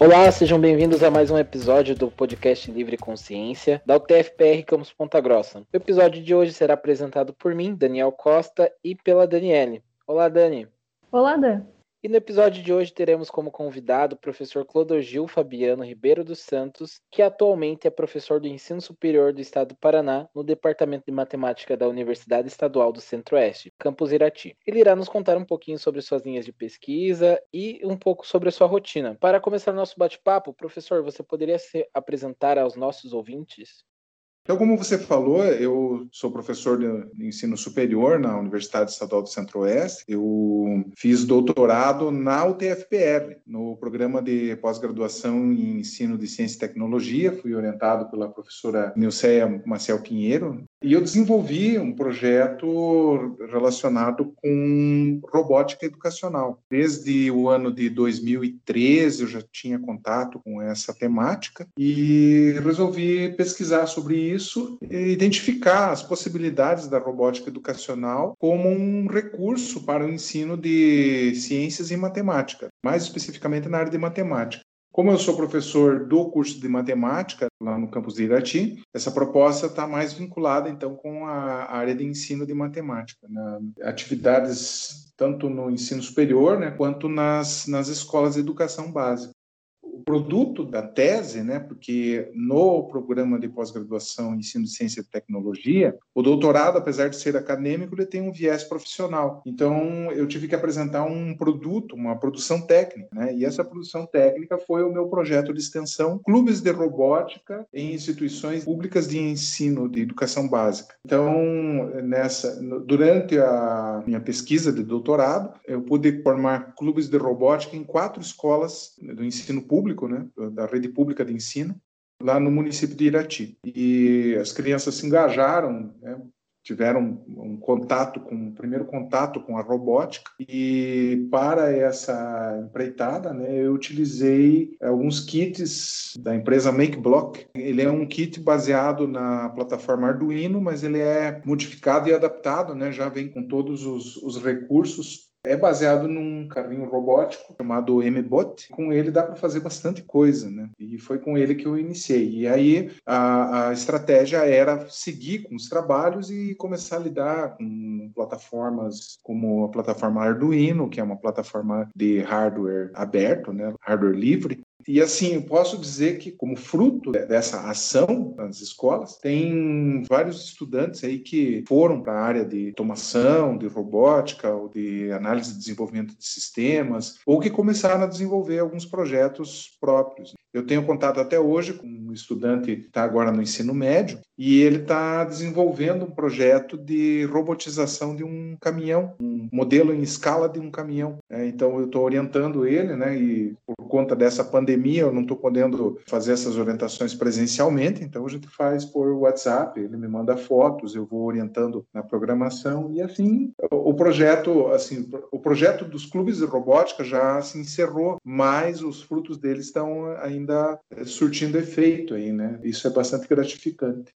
Olá, sejam bem-vindos a mais um episódio do podcast Livre Consciência da UTFPR Campus Ponta Grossa. O episódio de hoje será apresentado por mim, Daniel Costa, e pela Daniele. Olá, Dani. Olá, Dan. E no episódio de hoje teremos como convidado o professor Clodogil Fabiano Ribeiro dos Santos, que atualmente é professor do Ensino Superior do Estado do Paraná, no Departamento de Matemática da Universidade Estadual do Centro-Oeste, Campus Irati. Ele irá nos contar um pouquinho sobre suas linhas de pesquisa e um pouco sobre a sua rotina. Para começar nosso bate-papo, professor, você poderia se apresentar aos nossos ouvintes? Então, como você falou, eu sou professor de ensino superior na Universidade Estadual do Centro-Oeste. Eu fiz doutorado na UTFPR, no programa de pós-graduação em ensino de ciência e tecnologia. Fui orientado pela professora Nilceia Maciel Pinheiro. E eu desenvolvi um projeto relacionado com robótica educacional. Desde o ano de 2013 eu já tinha contato com essa temática e resolvi pesquisar sobre isso isso identificar as possibilidades da robótica educacional como um recurso para o ensino de ciências e matemática, mais especificamente na área de matemática. Como eu sou professor do curso de matemática lá no campus de Irati, essa proposta está mais vinculada então com a área de ensino de matemática, né? atividades tanto no ensino superior, né, quanto nas, nas escolas de educação básica produto da tese, né, porque no programa de pós-graduação em ensino de ciência e tecnologia, o doutorado, apesar de ser acadêmico, ele tem um viés profissional. Então, eu tive que apresentar um produto, uma produção técnica, né, e essa produção técnica foi o meu projeto de extensão Clubes de Robótica em Instituições Públicas de Ensino de Educação Básica. Então, nessa, durante a minha pesquisa de doutorado, eu pude formar clubes de robótica em quatro escolas do ensino público público, né, da rede pública de ensino, lá no município de Irati. E as crianças se engajaram, né, tiveram um contato com um primeiro contato com a robótica e para essa empreitada né, eu utilizei alguns kits da empresa MakeBlock ele é um kit baseado na plataforma Arduino mas ele é modificado e adaptado né, já vem com todos os, os recursos é baseado num carrinho robótico chamado MBot. Com ele dá para fazer bastante coisa, né? E foi com ele que eu iniciei. E aí a, a estratégia era seguir com os trabalhos e começar a lidar com plataformas como a plataforma Arduino, que é uma plataforma de hardware aberto, né? Hardware livre, e assim, eu posso dizer que, como fruto dessa ação nas escolas, tem vários estudantes aí que foram para a área de automação, de robótica, ou de análise e desenvolvimento de sistemas, ou que começaram a desenvolver alguns projetos próprios. Eu tenho contato até hoje com um estudante que está agora no ensino médio e ele está desenvolvendo um projeto de robotização de um caminhão, um modelo em escala de um caminhão. É, então eu estou orientando ele, né? E por conta dessa pandemia eu não estou podendo fazer essas orientações presencialmente, então a gente faz por WhatsApp. Ele me manda fotos, eu vou orientando na programação e assim o projeto, assim, o projeto dos clubes de robótica já se encerrou, mas os frutos dele estão ainda ainda eh, surtindo efeito aí, né? Isso é bastante gratificante.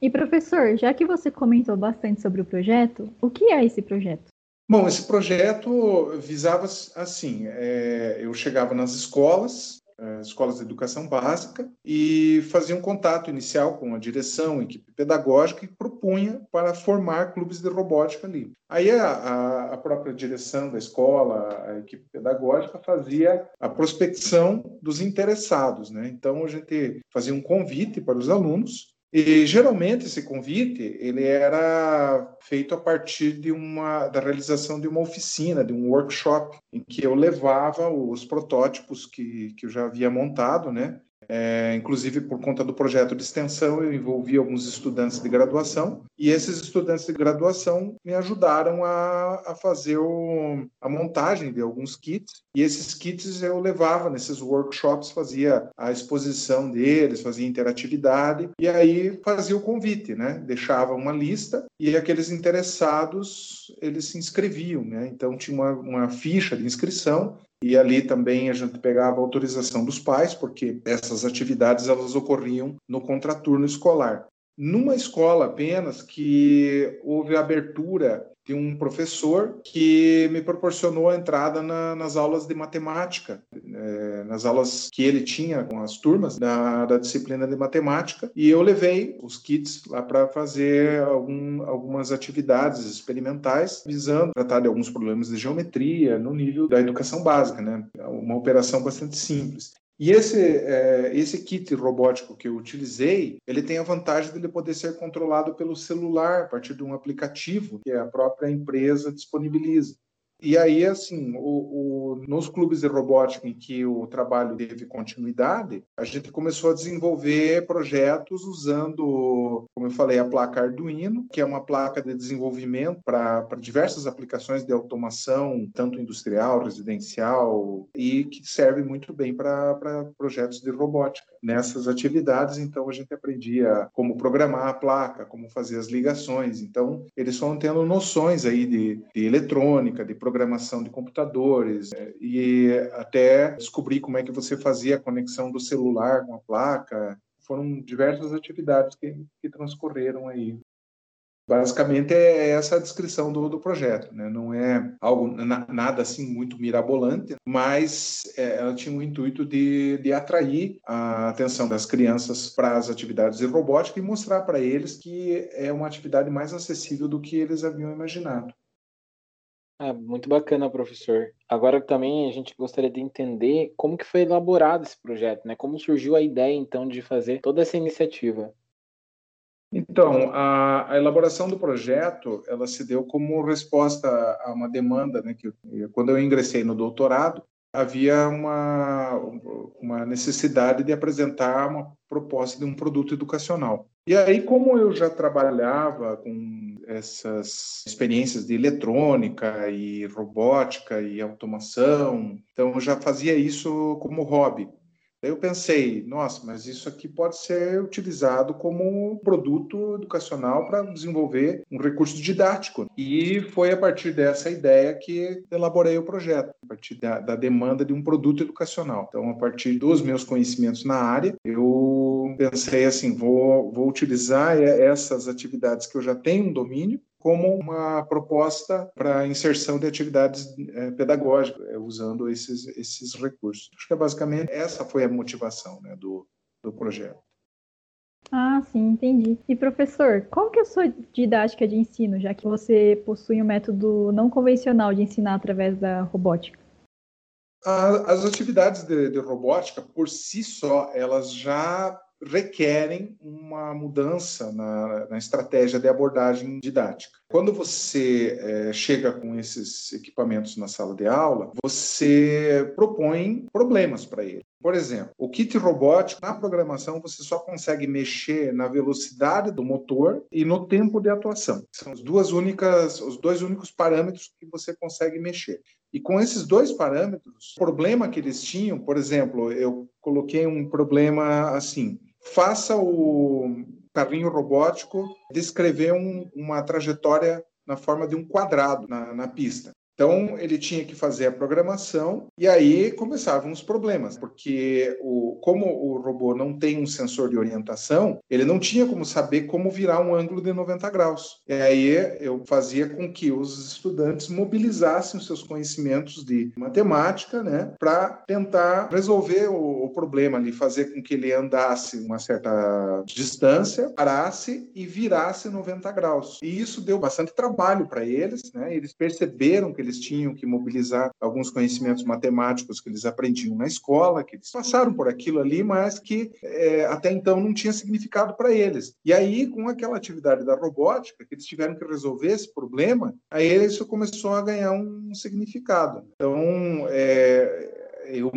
E professor, já que você comentou bastante sobre o projeto, o que é esse projeto? Bom, esse projeto visava assim: é, eu chegava nas escolas, escolas de educação básica e fazia um contato inicial com a direção, a equipe pedagógica e propunha para formar clubes de robótica ali. Aí a, a, própria direção da escola, a equipe pedagógica fazia a prospecção dos interessados, né? Então a gente fazia um convite para os alunos e geralmente esse convite ele era feito a partir de uma da realização de uma oficina, de um workshop em que eu levava os protótipos que, que eu já havia montado, né, é, inclusive, por conta do projeto de extensão, eu envolvi alguns estudantes de graduação e esses estudantes de graduação me ajudaram a, a fazer o, a montagem de alguns kits. E esses kits eu levava nesses workshops, fazia a exposição deles, fazia interatividade e aí fazia o convite, né? Deixava uma lista e aqueles interessados eles se inscreviam, né? Então tinha uma, uma ficha de inscrição e ali também a gente pegava a autorização dos pais, porque essas atividades elas ocorriam no contraturno escolar. numa escola apenas que houve abertura de um professor que me proporcionou a entrada na, nas aulas de matemática, é, nas aulas que ele tinha com as turmas da, da, disciplina de matemática, e eu levei os kits lá para fazer algum, algumas atividades experimentais visando tratar de alguns problemas de geometria no nível da educação básica, né? Uma operação bastante simples. E esse, é, esse kit robótico que eu utilizei, ele tem a vantagem de ele poder ser controlado pelo celular, a partir de um aplicativo que a própria empresa disponibiliza. E aí, assim, o, o, nos clubes de robótica em que o trabalho teve continuidade, a gente começou a desenvolver projetos usando, como eu falei, a placa Arduino, que é uma placa de desenvolvimento para diversas aplicações de automação, tanto industrial, residencial, e que serve muito bem para projetos de robótica. Nessas atividades, então, a gente aprendia como programar a placa, como fazer as ligações. Então, eles foram tendo noções aí de, de eletrônica, de programação, programação de computadores é, e até descobrir como é que você fazia a conexão do celular com a placa. Foram diversas atividades que, que transcorreram aí. Basicamente é essa a descrição do, do projeto, né? não é algo na, nada assim muito mirabolante, mas é, ela tinha o intuito de, de atrair a atenção das crianças para as atividades de robótica e mostrar para eles que é uma atividade mais acessível do que eles haviam imaginado. Ah, muito bacana, professor. Agora também a gente gostaria de entender como que foi elaborado esse projeto, né? Como surgiu a ideia, então, de fazer toda essa iniciativa. Então, a, a, elaboração do projeto, ela se deu como resposta a uma demanda, né? Que quando eu ingressei no doutorado, havia uma, uma necessidade de apresentar uma proposta de um produto educacional. E aí, como eu já trabalhava com essas experiências de eletrônica e robótica e automação, então eu já fazia isso como hobby. Daí eu pensei, nossa, mas isso aqui pode ser utilizado como produto educacional para desenvolver um recurso didático. E foi a partir dessa ideia que elaborei o projeto, a partir da, da demanda de um produto educacional. Então, a partir dos meus conhecimentos na área, eu pensei assim, vou, vou utilizar essas atividades que eu já tenho um domínio como uma proposta para inserção de atividades é, pedagógicas, é, usando esses, esses recursos. Acho que é basicamente essa foi a motivação né, do, do projeto. Ah, sim, entendi. E professor, qual que é a sua didática de ensino, já que você possui um método não convencional de ensinar através da robótica? As atividades de, de robótica, por si só, elas já requerem uma mudança na, na, estratégia de abordagem didática. Quando você é, chega com esses equipamentos na sala de aula, você propõe problemas para ele. Por exemplo, o kit robótico, na programação, você só consegue mexer na velocidade do motor e no tempo de atuação. São as duas únicas, os dois únicos parâmetros que você consegue mexer. E com esses dois parâmetros, o problema que eles tinham, por exemplo, eu coloquei um problema assim: faça o carrinho robótico descrever um, uma trajetória na forma de um quadrado na, na pista. Então, ele tinha que fazer a programação e aí começavam os problemas, porque o, como o robô não tem um sensor de orientação, ele não tinha como saber como virar um ângulo de 90 graus. E aí eu fazia com que os estudantes mobilizassem os seus conhecimentos de matemática, né, para tentar resolver o, o problema ali, fazer com que ele andasse uma certa distância, parasse e virasse 90 graus. E isso deu bastante trabalho para eles, né? Eles perceberam que eles tinham que mobilizar alguns conhecimentos matemáticos que eles aprendiam na escola, que eles passaram por aquilo ali, mas que é, até então não tinha significado para eles. E aí, com aquela atividade da robótica, que eles tiveram que resolver esse problema, aí isso começou a ganhar um significado. Então, é, eu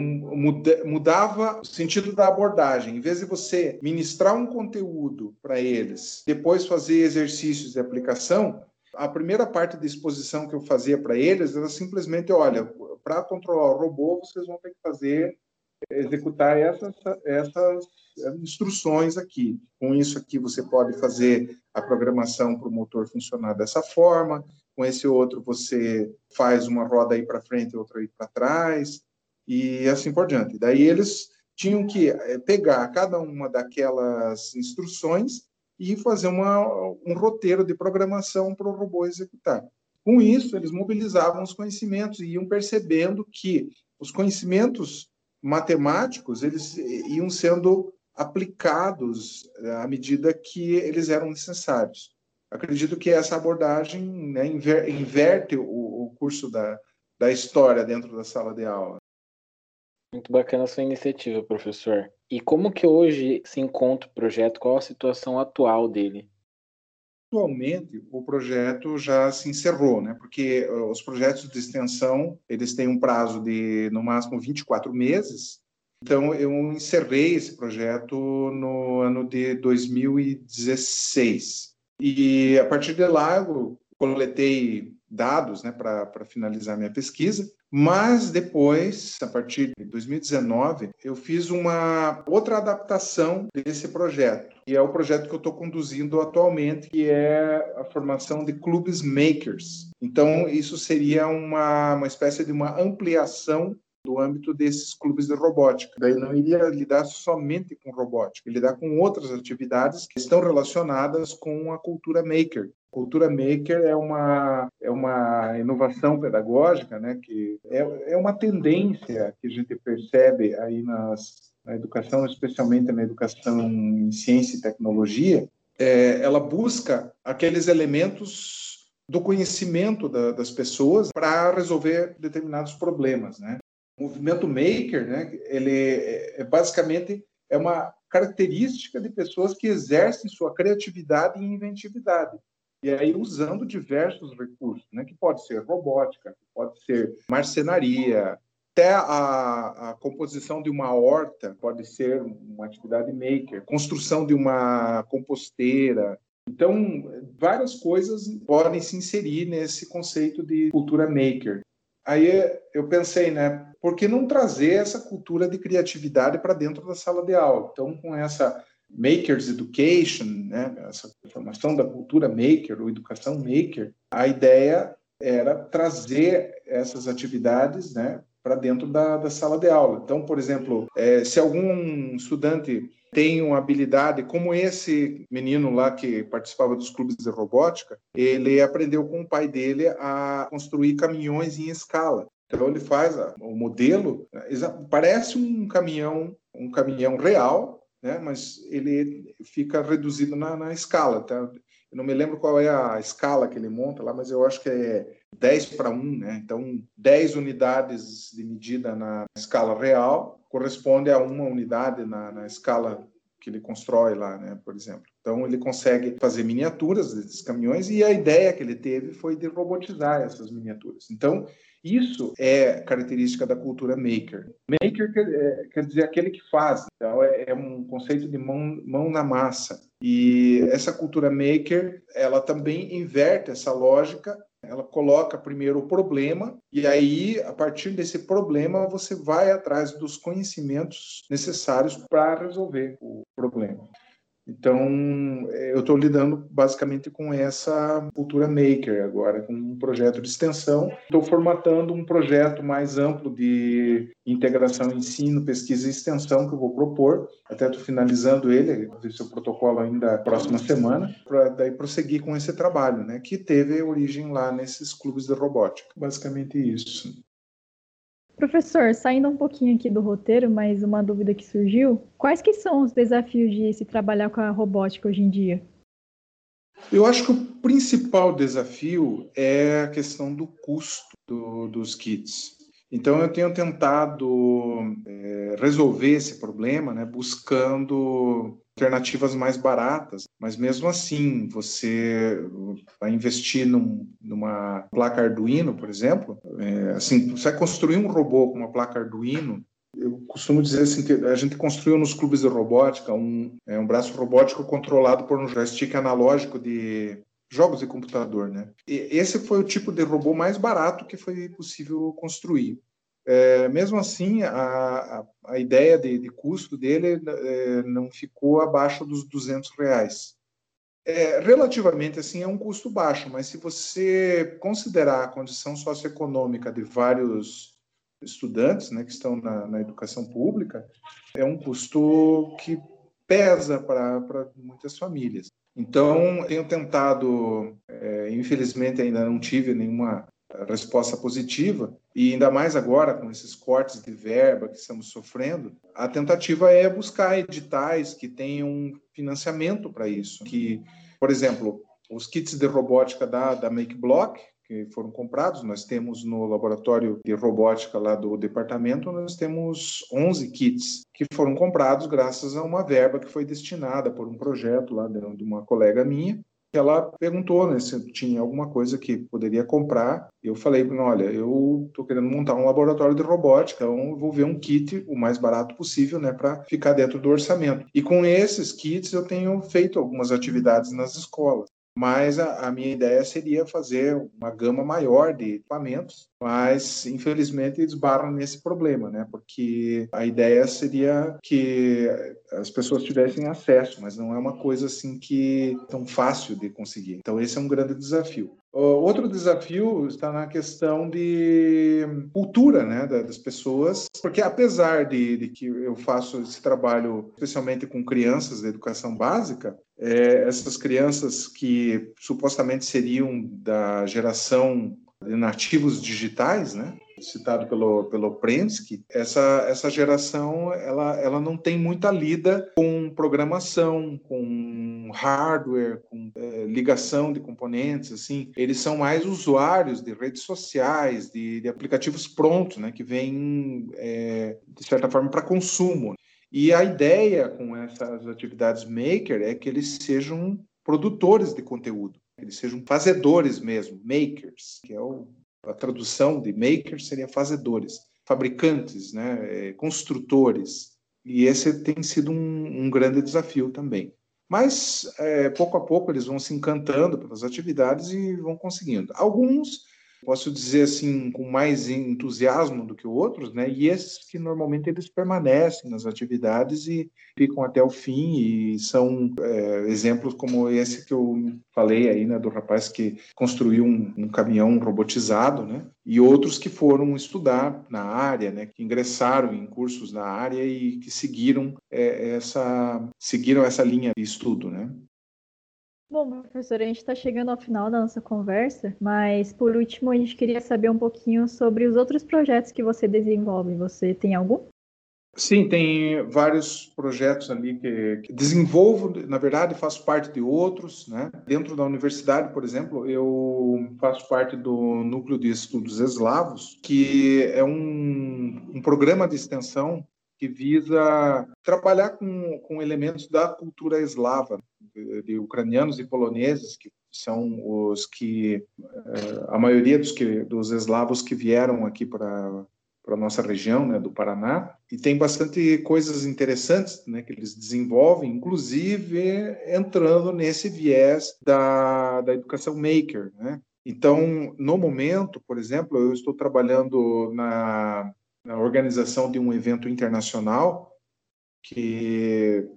mudava o sentido da abordagem. Em vez de você ministrar um conteúdo para eles, depois fazer exercícios de aplicação, a primeira parte da exposição que eu fazia para eles era simplesmente, olha, para controlar o robô, vocês vão ter que fazer, executar essas, essas instruções aqui. Com isso aqui, você pode fazer a programação para o motor funcionar dessa forma. Com esse outro, você faz uma roda aí para frente e outra aí para trás, e assim por diante. Daí eles tinham que eh, pegar cada uma daquelas instruções e fazer uma, um roteiro de programação para o robô executar. Com isso, eles mobilizavam os conhecimentos e iam percebendo que os conhecimentos matemáticos eles iam sendo aplicados eh, à medida que eles eram necessários. Acredito que essa abordagem né, inver, inverte o, o curso da, da história dentro da sala de aula. Muito bacana a sua iniciativa, professor. E como que hoje se encontra o projeto? Qual a situação atual dele? Atualmente, o projeto já se encerrou, né? Porque os projetos de extensão, eles têm um prazo de, no máximo, 24 meses. Então, eu encerrei esse projeto no ano de 2016. E, a partir de lá, eu coletei dados né, para finalizar minha pesquisa. Mas depois, a partir de 2019, eu fiz uma outra adaptação desse projeto, e é o projeto que eu estou conduzindo atualmente, que é a formação de clubes makers. Então, isso seria uma, uma espécie de uma ampliação âmbito desses clubes de robótica. Daí não iria lidar somente com robótica, lidar com outras atividades que estão relacionadas com a cultura maker. Cultura maker é uma, é uma inovação pedagógica, né, que é, é uma tendência que a gente percebe aí nas, na educação, especialmente na educação em ciência e tecnologia, é, ela busca aqueles elementos do conhecimento da, das pessoas para resolver determinados problemas, né? O movimento maker, né, ele é, é, basicamente é uma característica de pessoas que exercem sua criatividade e inventividade. E aí usando diversos recursos, né, que pode ser robótica, pode ser marcenaria, até a, a, composição de uma horta pode ser uma atividade maker, construção de uma composteira. Então, várias coisas podem se inserir nesse conceito de cultura maker. Aí eu pensei, né, por que não trazer essa cultura de criatividade para dentro da sala de aula? Então, com essa Makers Education, né, essa formação da cultura maker, ou educação maker, a ideia era trazer essas atividades né, para dentro da, da, sala de aula. Então, por exemplo, é, se algum estudante uma habilidade, como esse menino lá que participava dos clubes de robótica, ele aprendeu com o pai dele a construir caminhões em escala. Então ele faz o modelo, parece um caminhão, um caminhão real, né? Mas ele fica reduzido na, na escala. Tá? Eu não me lembro qual é a escala que ele monta lá, mas eu acho que é 10 para 1, né? Então 10 unidades de medida na escala real corresponde a uma unidade na, na escala que ele constrói lá, né, por exemplo. Então ele consegue fazer miniaturas desses caminhões e a ideia que ele teve foi de robotizar essas miniaturas. Então isso é característica da cultura maker. Maker quer, é, quer dizer aquele que faz. Então é, é um conceito de mão, mão na massa. E essa cultura maker, ela também inverte essa lógica ela coloca primeiro o problema e aí, a partir desse problema, você vai atrás dos conhecimentos necessários para resolver o problema. Então, eu estou lidando basicamente com essa cultura maker agora, com um projeto de extensão. Estou formatando um projeto mais amplo de integração ensino, pesquisa e extensão que eu vou propor. Até estou finalizando ele, vou ver seu protocolo ainda próxima semana, para daí prosseguir com esse trabalho, né, que teve origem lá nesses clubes de robótica. Basicamente isso. Professor, saindo um pouquinho aqui do roteiro, mas uma dúvida que surgiu, quais que são os desafios de se trabalhar com a robótica hoje em dia? Eu acho que o principal desafio é a questão do custo do, dos kits. Então, eu tenho tentado é, resolver esse problema, né, buscando alternativas mais baratas, mas mesmo assim, você vai investir num, numa placa Arduino, por exemplo, é, assim, você vai construir um robô com uma placa Arduino, eu costumo dizer assim que a gente construiu nos clubes de robótica um, é, um braço robótico controlado por um joystick analógico de jogos de computador, né? E esse foi o tipo de robô mais barato que foi possível construir. É, mesmo assim, a, a, ideia de, de, custo dele é, não ficou abaixo dos 200 reais. É, relativamente assim é um custo baixo, mas se você considerar a condição socioeconômica de vários estudantes, né, que estão na, na educação pública, é um custo que pesa para muitas famílias. Então, tenho tentado, é, infelizmente ainda não tive nenhuma resposta positiva, e ainda mais agora com esses cortes de verba que estamos sofrendo, a tentativa é buscar editais que tenham financiamento para isso. Que, por exemplo, os kits de robótica da, da MakeBlock, que foram comprados. Nós temos no laboratório de robótica lá do departamento, nós temos 11 kits que foram comprados graças a uma verba que foi destinada por um projeto lá de uma colega minha. Ela perguntou né, se tinha alguma coisa que poderia comprar. Eu falei olha, eu estou querendo montar um laboratório de robótica, então vou ver um kit o mais barato possível, né, para ficar dentro do orçamento. E com esses kits eu tenho feito algumas atividades nas escolas mas a, a, minha ideia seria fazer uma gama maior de equipamentos, mas infelizmente esbarram nesse problema, né? Porque a ideia seria que as pessoas tivessem acesso, mas não é uma coisa assim que tão fácil de conseguir. Então esse é um grande desafio. Outro desafio está na questão de cultura né, das pessoas, porque apesar de, de, que eu faço esse trabalho especialmente com crianças da educação básica, é, essas crianças que supostamente seriam da geração de nativos digitais, né, citado pelo, pelo Prensky, essa, essa geração ela, ela não tem muita lida com programação, com hardware, com é, ligação de componentes, assim. Eles são mais usuários de redes sociais, de, de aplicativos prontos, né, que vêm, é, de certa forma, para consumo. E a ideia com essas atividades maker é que eles sejam produtores de conteúdo, eles sejam fazedores mesmo, makers, que é o a tradução de makers seria fazedores, fabricantes, né, é, construtores. E esse tem sido um, um grande desafio também. Mas, é, pouco a pouco, eles vão se encantando pelas atividades e vão conseguindo. Alguns posso dizer assim, com mais entusiasmo do que outros, né? E esses que normalmente eles permanecem nas atividades e ficam até o fim e são é, exemplos como esse que eu falei aí, né, do rapaz que construiu um, um, caminhão robotizado, né? E outros que foram estudar na área, né? Que ingressaram em cursos na área e que seguiram é, essa seguiram essa linha de estudo, né? Bom, professor, a gente está chegando ao final da nossa conversa, mas por último a gente queria saber um pouquinho sobre os outros projetos que você desenvolve. Você tem algum? Sim, tem vários projetos ali que, que, desenvolvo, na verdade, faço parte de outros, né? Dentro da universidade, por exemplo, eu faço parte do Núcleo de Estudos Eslavos, que é um, um programa de extensão que visa trabalhar com, com elementos da cultura eslava, de, de ucranianos e poloneses, que são os que eh, a maioria dos que dos eslavos que vieram aqui para para nossa região, né, do Paraná, e tem bastante coisas interessantes, né, que eles desenvolvem, inclusive entrando nesse viés da, da educação maker, né? Então, no momento, por exemplo, eu estou trabalhando na na organização de um evento internacional que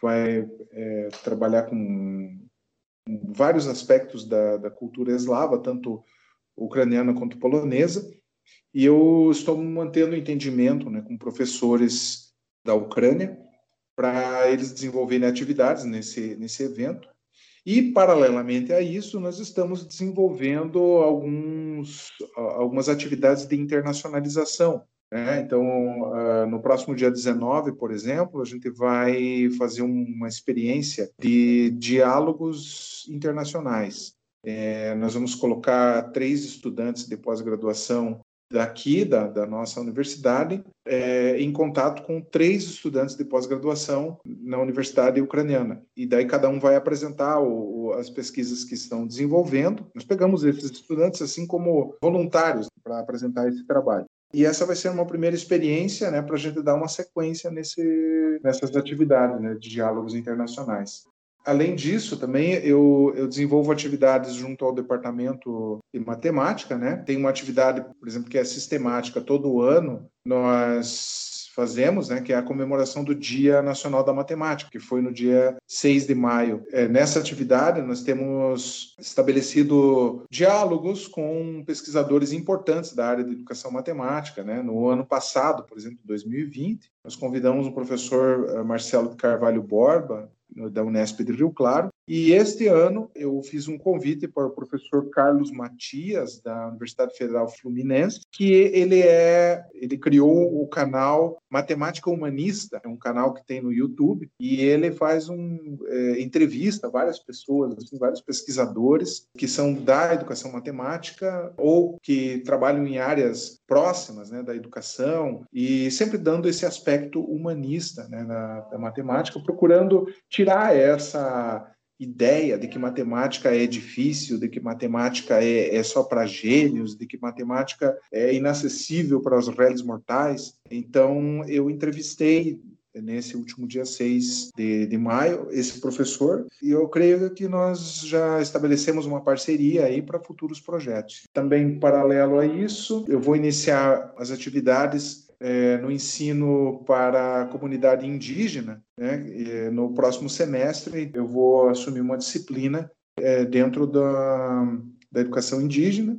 vai é, trabalhar com vários aspectos da, da, cultura eslava, tanto ucraniana quanto polonesa, e eu estou mantendo entendimento né, com professores da Ucrânia para eles desenvolverem atividades nesse, nesse evento. E, paralelamente a isso, nós estamos desenvolvendo alguns, algumas atividades de internacionalização, né? Então, uh, no próximo dia 19, por exemplo, a gente vai fazer uma experiência de diálogos internacionais. É, nós vamos colocar três estudantes de pós-graduação daqui da, da, nossa universidade é, em contato com três estudantes de pós-graduação na universidade ucraniana e daí cada um vai apresentar o, o, as pesquisas que estão desenvolvendo nós pegamos esses estudantes assim como voluntários para apresentar esse trabalho e essa vai ser uma primeira experiência né, para a gente dar uma sequência nesse, nessas atividades né, de diálogos internacionais. Além disso, também eu, eu, desenvolvo atividades junto ao departamento de matemática, né? Tem uma atividade, por exemplo, que é sistemática. Todo ano nós fazemos, né, que é a comemoração do Dia Nacional da Matemática, que foi no dia 6 de maio. É, nessa atividade, nós temos estabelecido diálogos com pesquisadores importantes da área de educação matemática. Né? No ano passado, por exemplo, 2020, nós convidamos o professor eh, Marcelo Carvalho Borba, da Unesp de Rio Claro, E este ano eu fiz um convite para o professor Carlos Matias da Universidade Federal Fluminense, que ele é, ele criou o canal Matemática Humanista, é um canal que tem no YouTube e ele faz um é, entrevista várias pessoas, assim, vários pesquisadores que são da educação matemática ou que trabalham em áreas próximas, né, da educação e sempre dando esse aspecto humanista, né, da, da matemática, procurando tirar essa ideia de que matemática é difícil, de que matemática é, é só para gênios, de que matemática é inacessível para os réis mortais. Então, eu entrevistei nesse último dia 6 de, de maio, esse professor, e eu creio que nós já estabelecemos uma parceria aí para futuros projetos. Também, paralelo a isso, eu vou iniciar as atividades é, no ensino para a comunidade indígena. Né? no próximo semestre, eu vou assumir uma disciplina é, dentro da, da educação indígena,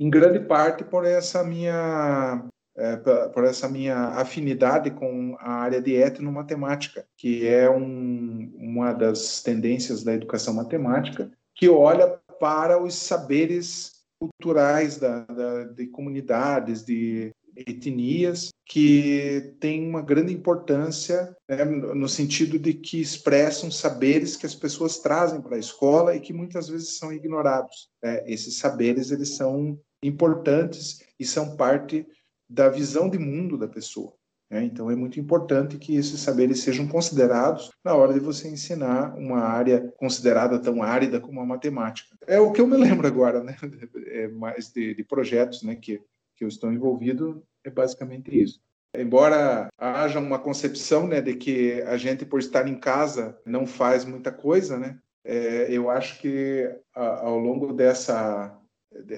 em grande parte por essa minha é, por essa minha afinidade com a área de etnomatemática, que é um, uma das tendências da educação matemática, que olha para os saberes culturais da, da, de comunidades, de etnias que têm uma grande importância né, no sentido de que expressam saberes que as pessoas trazem para a escola e que muitas vezes são ignorados. Né? Esses saberes eles são importantes e são parte da visão de mundo da pessoa. Né? Então é muito importante que esses saberes sejam considerados na hora de você ensinar uma área considerada tão árida como a matemática. É o que eu me lembro agora, né? É mais de, de projetos, né? Que que eu estou envolvido é basicamente isso. Embora haja uma concepção né, de que a gente, por estar em casa, não faz muita coisa, né, é, eu acho que a, ao longo dessa,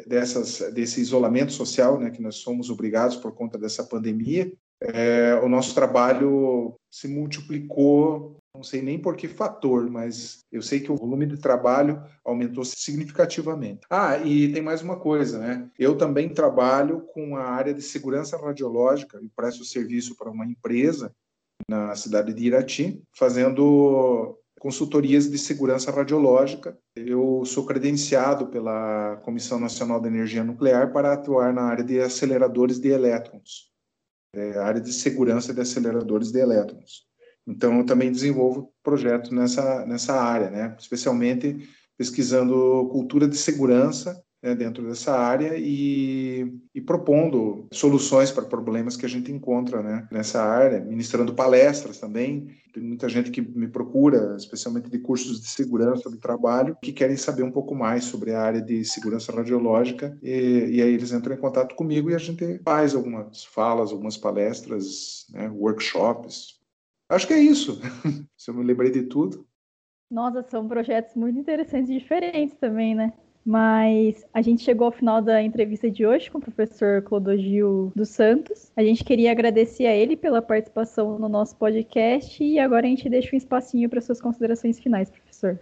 dessas, desse isolamento social né, que nós somos obrigados por conta dessa pandemia, é, o nosso trabalho se multiplicou não sei nem por que fator, mas eu sei que o volume de trabalho aumentou significativamente. Ah, e tem mais uma coisa, né? Eu também trabalho com a área de segurança radiológica e presto serviço para uma empresa na cidade de Irati, fazendo consultorias de segurança radiológica. Eu sou credenciado pela Comissão Nacional de Energia Nuclear para atuar na área de aceleradores de elétrons, é, área de segurança de aceleradores de elétrons. Então, eu também desenvolvo projetos nessa, nessa área, né? especialmente pesquisando cultura de segurança né, dentro dessa área e, e, propondo soluções para problemas que a gente encontra né, nessa área, ministrando palestras também. Tem muita gente que me procura, especialmente de cursos de segurança do trabalho, que querem saber um pouco mais sobre a área de segurança radiológica e, e aí eles entram em contato comigo e a gente faz algumas falas, algumas palestras, né, workshops, Acho que é isso. Se eu me lembrei de tudo. Nossa, são projetos muito interessantes e diferentes também, né? Mas a gente chegou ao final da entrevista de hoje com o professor Clodogil dos Santos. A gente queria agradecer a ele pela participação no nosso podcast e agora a gente deixa um espacinho para suas considerações finais, professor.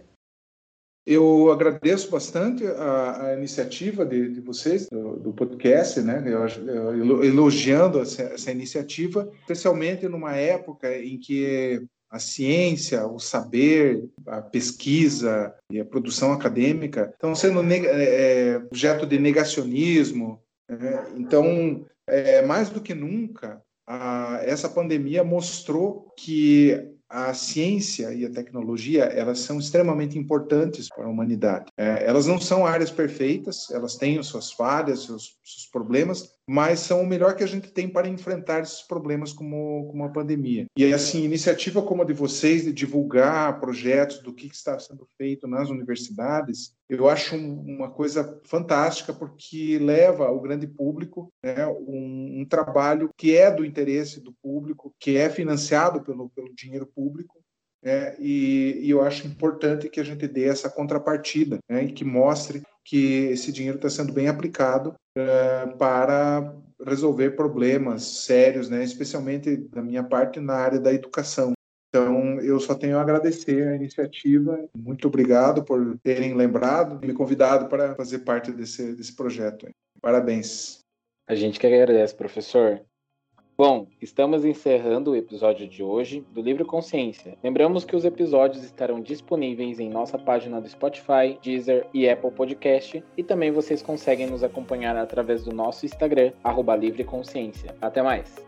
Eu agradeço bastante a, a iniciativa de, de vocês, do, do, podcast, né? Eu, elogiando essa, essa, iniciativa, especialmente numa época em que a ciência, o saber, a pesquisa e a produção acadêmica estão sendo é, é, objeto de negacionismo. Né? Então, é, mais do que nunca, a, essa pandemia mostrou que a ciência e a tecnologia elas são extremamente importantes para a humanidade. É, elas não são áreas perfeitas, elas têm suas falhas, seus, problemas, mas são o melhor que a gente tem para enfrentar esses problemas como, como a pandemia. E assim, iniciativa como a de vocês de divulgar projetos do que está sendo feito nas universidades, eu acho uma coisa fantástica porque leva ao grande público né, um, um, trabalho que é do interesse do público, que é financiado pelo, pelo dinheiro público. Né, e, e, eu acho importante que a gente dê essa contrapartida né, e que mostre que esse dinheiro está sendo bem aplicado é, para resolver problemas sérios, né, especialmente da minha parte na área da educação. Então, eu só tenho a agradecer a iniciativa. Muito obrigado por terem lembrado e me convidado para fazer parte desse, desse projeto. Parabéns. A gente que agradece, professor. Bom, estamos encerrando o episódio de hoje do Livre Consciência. Lembramos que os episódios estarão disponíveis em nossa página do Spotify, Deezer e Apple Podcast, e também vocês conseguem nos acompanhar através do nosso Instagram, arroba Livre Consciência. Até mais!